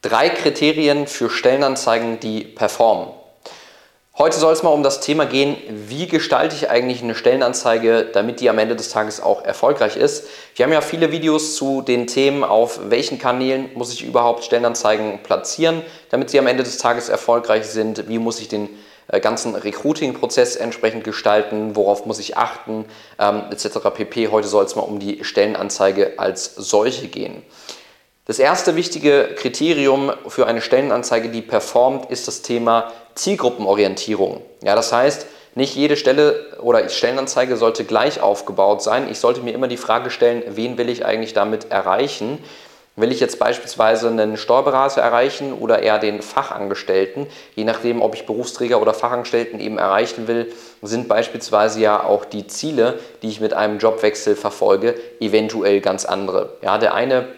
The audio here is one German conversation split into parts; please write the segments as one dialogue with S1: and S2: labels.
S1: Drei Kriterien für Stellenanzeigen, die performen. Heute soll es mal um das Thema gehen, wie gestalte ich eigentlich eine Stellenanzeige, damit die am Ende des Tages auch erfolgreich ist. Wir haben ja viele Videos zu den Themen, auf welchen Kanälen muss ich überhaupt Stellenanzeigen platzieren, damit sie am Ende des Tages erfolgreich sind, wie muss ich den äh, ganzen Recruiting-Prozess entsprechend gestalten, worauf muss ich achten, ähm, etc. pp. Heute soll es mal um die Stellenanzeige als solche gehen. Das erste wichtige Kriterium für eine Stellenanzeige, die performt, ist das Thema Zielgruppenorientierung. Ja, das heißt, nicht jede Stelle oder Stellenanzeige sollte gleich aufgebaut sein. Ich sollte mir immer die Frage stellen, wen will ich eigentlich damit erreichen? Will ich jetzt beispielsweise einen Steuerberater erreichen oder eher den Fachangestellten? Je nachdem, ob ich Berufsträger oder Fachangestellten eben erreichen will, sind beispielsweise ja auch die Ziele, die ich mit einem Jobwechsel verfolge, eventuell ganz andere. Ja, der eine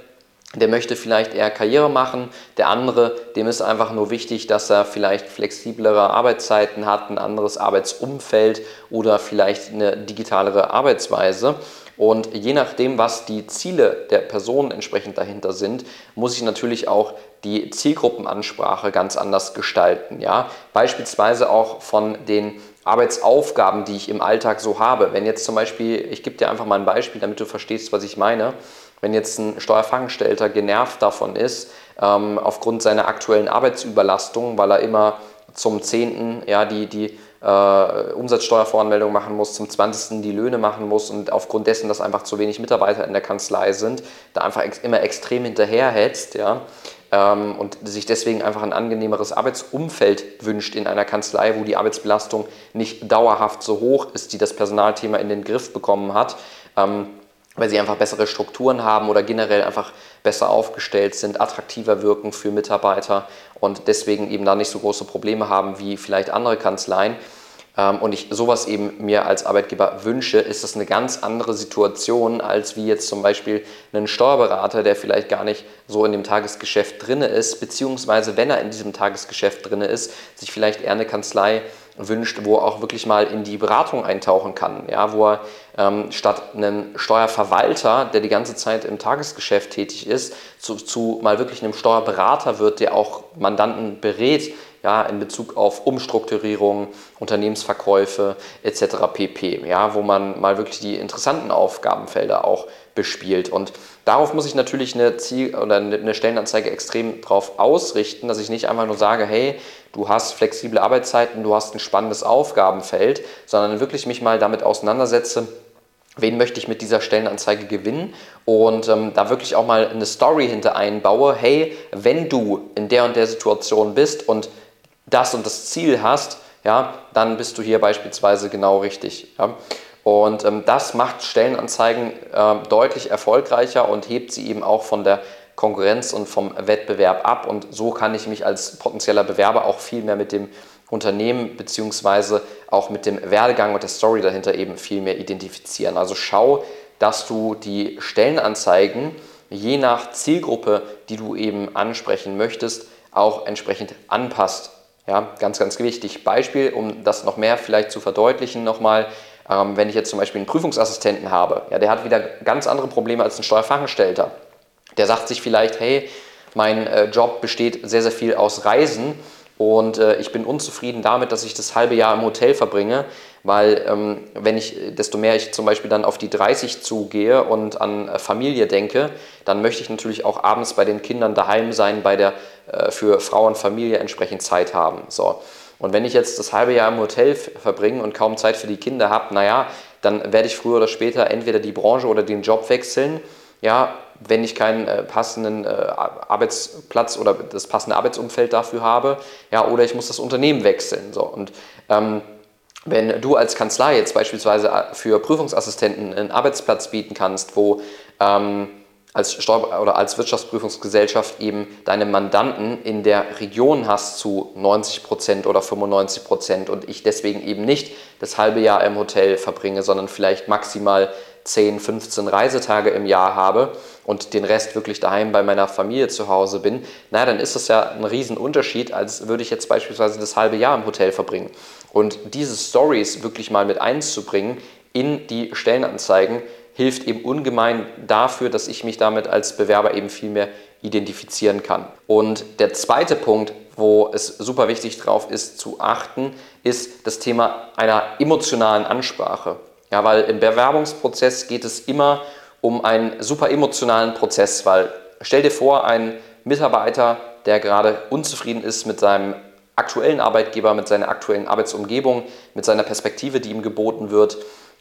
S1: der möchte vielleicht eher Karriere machen, der andere, dem ist einfach nur wichtig, dass er vielleicht flexiblere Arbeitszeiten hat, ein anderes Arbeitsumfeld oder vielleicht eine digitalere Arbeitsweise. Und je nachdem, was die Ziele der Person entsprechend dahinter sind, muss ich natürlich auch die Zielgruppenansprache ganz anders gestalten. Ja? Beispielsweise auch von den Arbeitsaufgaben, die ich im Alltag so habe. Wenn jetzt zum Beispiel, ich gebe dir einfach mal ein Beispiel, damit du verstehst, was ich meine. Wenn jetzt ein Steuerfachangestellter genervt davon ist, ähm, aufgrund seiner aktuellen Arbeitsüberlastung, weil er immer zum 10. Ja, die, die äh, Umsatzsteuervoranmeldung machen muss, zum 20. die Löhne machen muss und aufgrund dessen, dass einfach zu wenig Mitarbeiter in der Kanzlei sind, da einfach ex immer extrem hinterherhetzt ja, ähm, und sich deswegen einfach ein angenehmeres Arbeitsumfeld wünscht in einer Kanzlei, wo die Arbeitsbelastung nicht dauerhaft so hoch ist, die das Personalthema in den Griff bekommen hat. Ähm, weil sie einfach bessere Strukturen haben oder generell einfach besser aufgestellt sind, attraktiver wirken für Mitarbeiter und deswegen eben da nicht so große Probleme haben wie vielleicht andere Kanzleien. Ähm, und ich sowas eben mir als Arbeitgeber wünsche, ist das eine ganz andere Situation als wie jetzt zum Beispiel einen Steuerberater, der vielleicht gar nicht so in dem Tagesgeschäft drin ist, beziehungsweise wenn er in diesem Tagesgeschäft drin ist, sich vielleicht eher eine Kanzlei wünscht, wo er auch wirklich mal in die Beratung eintauchen kann, ja, wo er ähm, statt einen Steuerverwalter, der die ganze Zeit im Tagesgeschäft tätig ist, zu, zu mal wirklich einem Steuerberater wird, der auch Mandanten berät, ja, in Bezug auf Umstrukturierung, Unternehmensverkäufe etc. pp. Ja, wo man mal wirklich die interessanten Aufgabenfelder auch bespielt. Und darauf muss ich natürlich eine Ziel- oder eine Stellenanzeige extrem drauf ausrichten, dass ich nicht einfach nur sage, hey, du hast flexible Arbeitszeiten, du hast ein spannendes Aufgabenfeld, sondern wirklich mich mal damit auseinandersetze, wen möchte ich mit dieser Stellenanzeige gewinnen und ähm, da wirklich auch mal eine Story hinter einbaue, hey, wenn du in der und der Situation bist und das und das Ziel hast, ja, dann bist du hier beispielsweise genau richtig. Ja. Und ähm, das macht Stellenanzeigen äh, deutlich erfolgreicher und hebt sie eben auch von der Konkurrenz und vom Wettbewerb ab. Und so kann ich mich als potenzieller Bewerber auch viel mehr mit dem Unternehmen beziehungsweise auch mit dem Werdegang und der Story dahinter eben viel mehr identifizieren. Also schau, dass du die Stellenanzeigen je nach Zielgruppe, die du eben ansprechen möchtest, auch entsprechend anpasst. Ja, ganz, ganz wichtig. Beispiel, um das noch mehr vielleicht zu verdeutlichen, nochmal, ähm, wenn ich jetzt zum Beispiel einen Prüfungsassistenten habe, ja, der hat wieder ganz andere Probleme als ein Steuerfachangestellter. Der sagt sich vielleicht, hey, mein äh, Job besteht sehr, sehr viel aus Reisen und äh, ich bin unzufrieden damit, dass ich das halbe Jahr im Hotel verbringe, weil ähm, wenn ich, desto mehr ich zum Beispiel dann auf die 30 zugehe und an äh, Familie denke, dann möchte ich natürlich auch abends bei den Kindern daheim sein, bei der äh, für Frau und Familie entsprechend Zeit haben. So. Und wenn ich jetzt das halbe Jahr im Hotel verbringe und kaum Zeit für die Kinder habe, naja, dann werde ich früher oder später entweder die Branche oder den Job wechseln. Ja, wenn ich keinen äh, passenden äh, Arbeitsplatz oder das passende Arbeitsumfeld dafür habe, ja, oder ich muss das Unternehmen wechseln. So. Und ähm, wenn du als Kanzlei jetzt beispielsweise äh, für Prüfungsassistenten einen Arbeitsplatz bieten kannst, wo ähm, als Steuer oder als Wirtschaftsprüfungsgesellschaft eben deine Mandanten in der Region hast zu 90 Prozent oder 95 Prozent und ich deswegen eben nicht das halbe Jahr im Hotel verbringe, sondern vielleicht maximal 10, 15 Reisetage im Jahr habe und den Rest wirklich daheim bei meiner Familie zu Hause bin, na, dann ist das ja ein Riesenunterschied, als würde ich jetzt beispielsweise das halbe Jahr im Hotel verbringen. Und diese Stories wirklich mal mit einzubringen in die Stellenanzeigen, hilft eben ungemein dafür, dass ich mich damit als Bewerber eben viel mehr identifizieren kann. Und der zweite Punkt, wo es super wichtig drauf ist zu achten, ist das Thema einer emotionalen Ansprache. Ja, weil im Bewerbungsprozess geht es immer um einen super emotionalen Prozess, weil stell dir vor, ein Mitarbeiter, der gerade unzufrieden ist mit seinem aktuellen Arbeitgeber, mit seiner aktuellen Arbeitsumgebung, mit seiner Perspektive, die ihm geboten wird,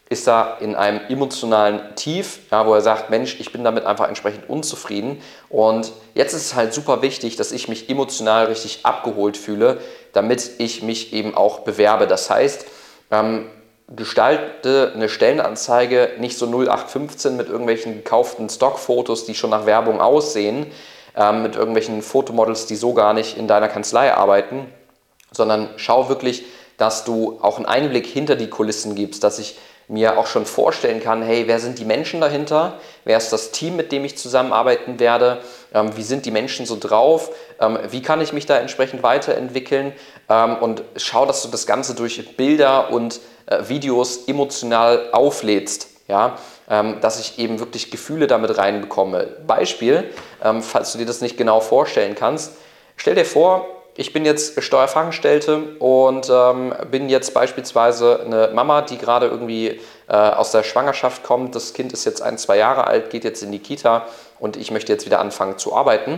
S1: ist da in einem emotionalen Tief, ja, wo er sagt, Mensch, ich bin damit einfach entsprechend unzufrieden. Und jetzt ist es halt super wichtig, dass ich mich emotional richtig abgeholt fühle, damit ich mich eben auch bewerbe. Das heißt, ähm, gestalte eine Stellenanzeige nicht so 0815 mit irgendwelchen gekauften Stockfotos, die schon nach Werbung aussehen, ähm, mit irgendwelchen Fotomodels, die so gar nicht in deiner Kanzlei arbeiten, sondern schau wirklich, dass du auch einen Einblick hinter die Kulissen gibst, dass ich mir auch schon vorstellen kann, hey, wer sind die Menschen dahinter? Wer ist das Team, mit dem ich zusammenarbeiten werde? Ähm, wie sind die Menschen so drauf? Ähm, wie kann ich mich da entsprechend weiterentwickeln? Ähm, und schau, dass du das Ganze durch Bilder und äh, Videos emotional auflädst. Ja, ähm, dass ich eben wirklich Gefühle damit reinbekomme. Beispiel, ähm, falls du dir das nicht genau vorstellen kannst, stell dir vor, ich bin jetzt Steuerfachangestellte und ähm, bin jetzt beispielsweise eine Mama, die gerade irgendwie äh, aus der Schwangerschaft kommt. Das Kind ist jetzt ein, zwei Jahre alt, geht jetzt in die Kita und ich möchte jetzt wieder anfangen zu arbeiten.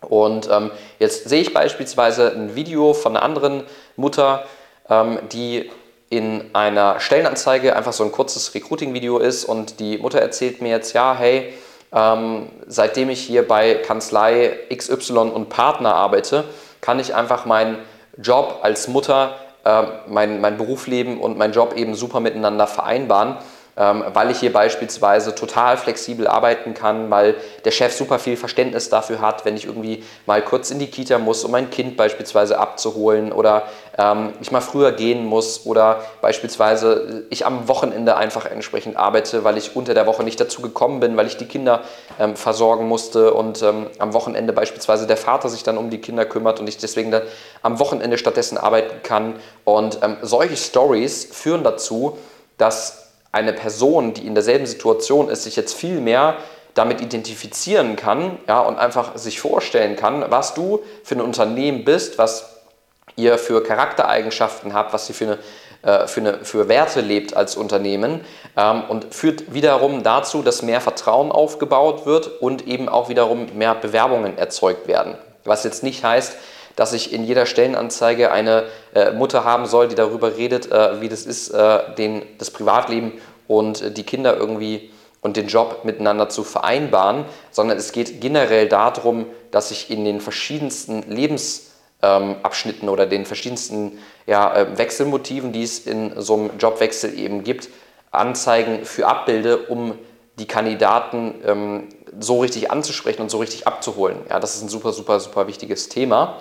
S1: Und ähm, jetzt sehe ich beispielsweise ein Video von einer anderen Mutter, ähm, die in einer Stellenanzeige einfach so ein kurzes Recruiting-Video ist und die Mutter erzählt mir jetzt, ja, hey, ähm, seitdem ich hier bei Kanzlei XY und Partner arbeite, kann ich einfach meinen Job als Mutter, äh, mein, mein Berufsleben und mein Job eben super miteinander vereinbaren ähm, weil ich hier beispielsweise total flexibel arbeiten kann, weil der Chef super viel Verständnis dafür hat, wenn ich irgendwie mal kurz in die Kita muss, um mein Kind beispielsweise abzuholen oder ähm, ich mal früher gehen muss oder beispielsweise ich am Wochenende einfach entsprechend arbeite, weil ich unter der Woche nicht dazu gekommen bin, weil ich die Kinder ähm, versorgen musste und ähm, am Wochenende beispielsweise der Vater sich dann um die Kinder kümmert und ich deswegen dann am Wochenende stattdessen arbeiten kann. Und ähm, solche Stories führen dazu, dass eine Person, die in derselben Situation ist, sich jetzt viel mehr damit identifizieren kann ja, und einfach sich vorstellen kann, was du für ein Unternehmen bist, was ihr für Charaktereigenschaften habt, was ihr für, eine, äh, für, eine, für Werte lebt als Unternehmen ähm, und führt wiederum dazu, dass mehr Vertrauen aufgebaut wird und eben auch wiederum mehr Bewerbungen erzeugt werden. Was jetzt nicht heißt, dass ich in jeder Stellenanzeige eine äh, Mutter haben soll, die darüber redet, äh, wie das ist, den, das Privatleben und die Kinder irgendwie und den Job miteinander zu vereinbaren, sondern es geht generell darum, dass ich in den verschiedensten Lebensabschnitten ähm, oder den verschiedensten ja, äh, Wechselmotiven, die es in so einem Jobwechsel eben gibt, Anzeigen für abbilde, um die Kandidaten ähm, so richtig anzusprechen und so richtig abzuholen. Ja, das ist ein super, super, super wichtiges Thema.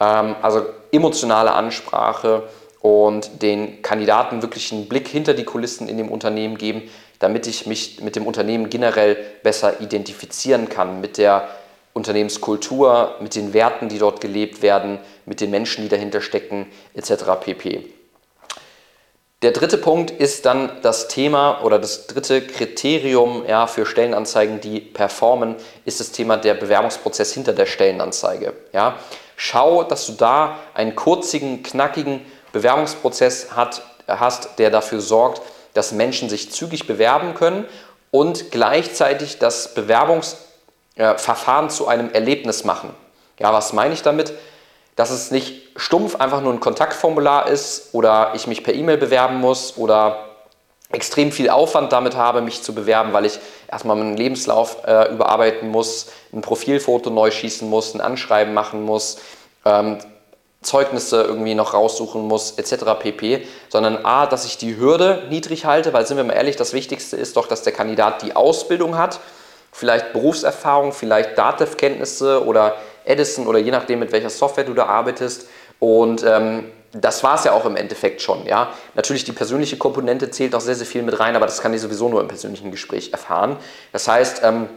S1: Ähm, also emotionale Ansprache und den Kandidaten wirklich einen Blick hinter die Kulissen in dem Unternehmen geben, damit ich mich mit dem Unternehmen generell besser identifizieren kann, mit der Unternehmenskultur, mit den Werten, die dort gelebt werden, mit den Menschen, die dahinter stecken, etc. pp. Der dritte Punkt ist dann das Thema oder das dritte Kriterium ja, für Stellenanzeigen, die performen, ist das Thema der Bewerbungsprozess hinter der Stellenanzeige. Ja. Schau, dass du da einen kurzigen, knackigen Bewerbungsprozess hat, hast, der dafür sorgt, dass Menschen sich zügig bewerben können und gleichzeitig das Bewerbungsverfahren zu einem Erlebnis machen. Ja, was meine ich damit? Dass es nicht stumpf einfach nur ein Kontaktformular ist oder ich mich per E-Mail bewerben muss oder extrem viel Aufwand damit habe, mich zu bewerben, weil ich erstmal meinen Lebenslauf äh, überarbeiten muss, ein Profilfoto neu schießen muss, ein Anschreiben machen muss, ähm, Zeugnisse irgendwie noch raussuchen muss, etc. pp. Sondern A, dass ich die Hürde niedrig halte, weil sind wir mal ehrlich, das Wichtigste ist doch, dass der Kandidat die Ausbildung hat, vielleicht Berufserfahrung, vielleicht Datev-Kenntnisse oder Edison oder je nachdem, mit welcher Software du da arbeitest. Und ähm, das war es ja auch im Endeffekt schon. Ja? Natürlich die persönliche Komponente zählt auch sehr, sehr viel mit rein, aber das kann ich sowieso nur im persönlichen Gespräch erfahren. Das heißt, ähm,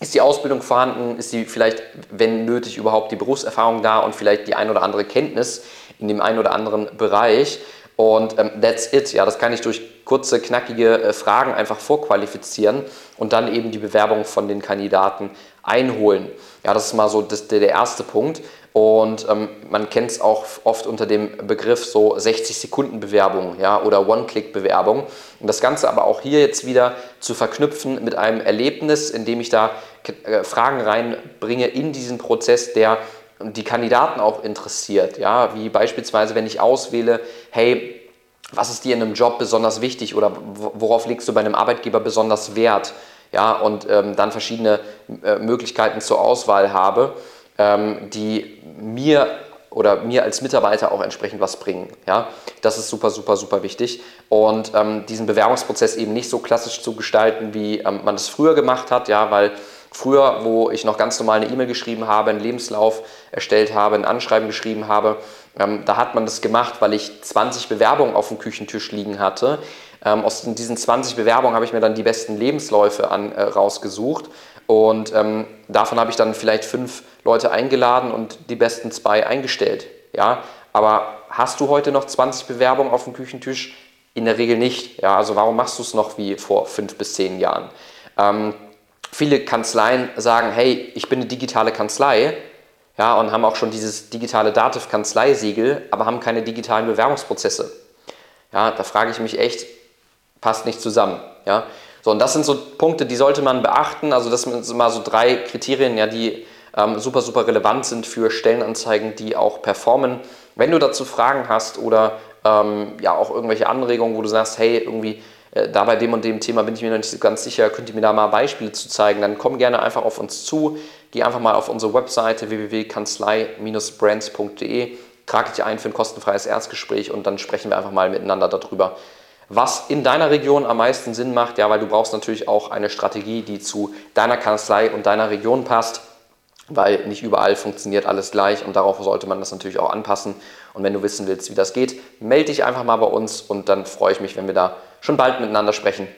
S1: ist die Ausbildung vorhanden? Ist die vielleicht, wenn nötig, überhaupt die Berufserfahrung da und vielleicht die ein oder andere Kenntnis in dem einen oder anderen Bereich? Und ähm, that's it. Ja, das kann ich durch kurze, knackige äh, Fragen einfach vorqualifizieren und dann eben die Bewerbung von den Kandidaten einholen. Ja, das ist mal so das, der, erste Punkt. Und ähm, man kennt es auch oft unter dem Begriff so 60-Sekunden-Bewerbung ja, oder One-Click-Bewerbung. Und das Ganze aber auch hier jetzt wieder zu verknüpfen mit einem Erlebnis, indem ich da äh, Fragen reinbringe in diesen Prozess, der die Kandidaten auch interessiert. Ja, wie beispielsweise, wenn ich auswähle, hey, was ist dir in einem Job besonders wichtig oder worauf legst du bei einem Arbeitgeber besonders Wert? Ja, und ähm, dann verschiedene äh, Möglichkeiten zur Auswahl habe, ähm, die mir oder mir als Mitarbeiter auch entsprechend was bringen. Ja, das ist super, super, super wichtig. Und ähm, diesen Bewerbungsprozess eben nicht so klassisch zu gestalten, wie ähm, man es früher gemacht hat, ja, weil Früher, wo ich noch ganz normal eine E-Mail geschrieben habe, einen Lebenslauf erstellt habe, ein Anschreiben geschrieben habe, ähm, da hat man das gemacht, weil ich 20 Bewerbungen auf dem Küchentisch liegen hatte. Ähm, aus diesen 20 Bewerbungen habe ich mir dann die besten Lebensläufe an, äh, rausgesucht und ähm, davon habe ich dann vielleicht fünf Leute eingeladen und die besten zwei eingestellt. Ja? Aber hast du heute noch 20 Bewerbungen auf dem Küchentisch? In der Regel nicht. Ja? Also warum machst du es noch wie vor fünf bis zehn Jahren? Ähm, viele Kanzleien sagen, hey, ich bin eine digitale Kanzlei, ja, und haben auch schon dieses digitale Dativ-Kanzleisiegel, aber haben keine digitalen Bewerbungsprozesse. Ja, da frage ich mich echt, passt nicht zusammen. Ja. So, und das sind so Punkte, die sollte man beachten. Also das sind mal so drei Kriterien, ja, die ähm, super, super relevant sind für Stellenanzeigen, die auch performen. Wenn du dazu Fragen hast oder ähm, ja auch irgendwelche Anregungen, wo du sagst, hey, irgendwie da bei dem und dem Thema bin ich mir noch nicht ganz sicher, könnt ihr mir da mal Beispiele zu zeigen, dann komm gerne einfach auf uns zu, geh einfach mal auf unsere Webseite www.kanzlei-brands.de, trage dich ein für ein kostenfreies Erstgespräch und dann sprechen wir einfach mal miteinander darüber, was in deiner Region am meisten Sinn macht, ja, weil du brauchst natürlich auch eine Strategie, die zu deiner Kanzlei und deiner Region passt weil nicht überall funktioniert alles gleich und darauf sollte man das natürlich auch anpassen. Und wenn du wissen willst, wie das geht, melde dich einfach mal bei uns und dann freue ich mich, wenn wir da schon bald miteinander sprechen.